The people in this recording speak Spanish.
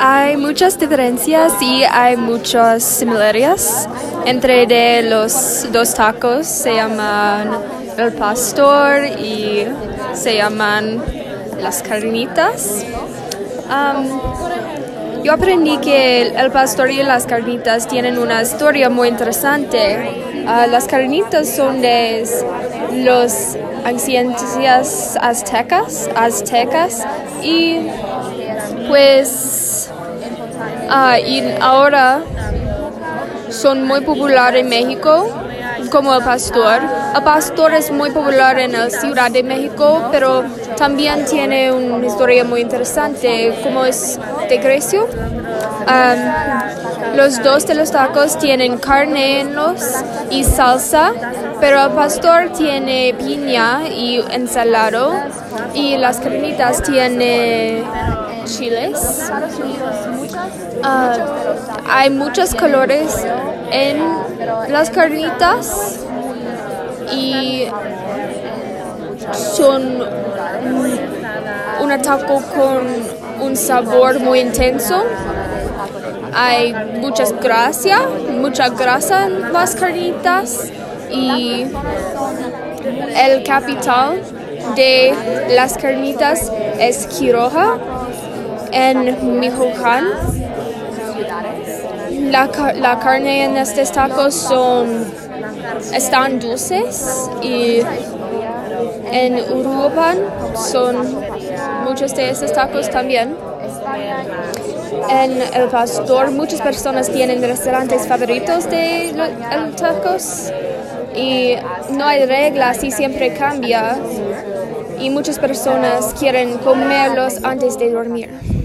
Hay muchas diferencias y hay muchas similaridades entre los dos tacos. Se llaman el pastor y se llaman las carnitas. Yo aprendí que el pastor y las carnitas tienen una historia muy interesante. Uh, las carnitas son de los ancientos aztecas, aztecas y pues ah, y ahora son muy populares en México como el pastor. El pastor es muy popular en la Ciudad de México, pero también tiene una historia muy interesante, como es de Grecio. los dos de los tacos tienen carne en los y salsa, pero el pastor tiene piña y ensalado y las carnitas tienen chiles. Ah, hay muchos colores en las carnitas y son un taco con un sabor muy intenso. Hay muchas grasa, mucha grasa en las carnitas y el capital de las carnitas es Quiroga en Michoacán. La, la, carne en estos tacos son están dulces y en Uruguay son muchos de estos tacos también. En El Pastor muchas personas tienen restaurantes favoritos de los tacos y no hay reglas y siempre cambia y muchas personas quieren comerlos antes de dormir.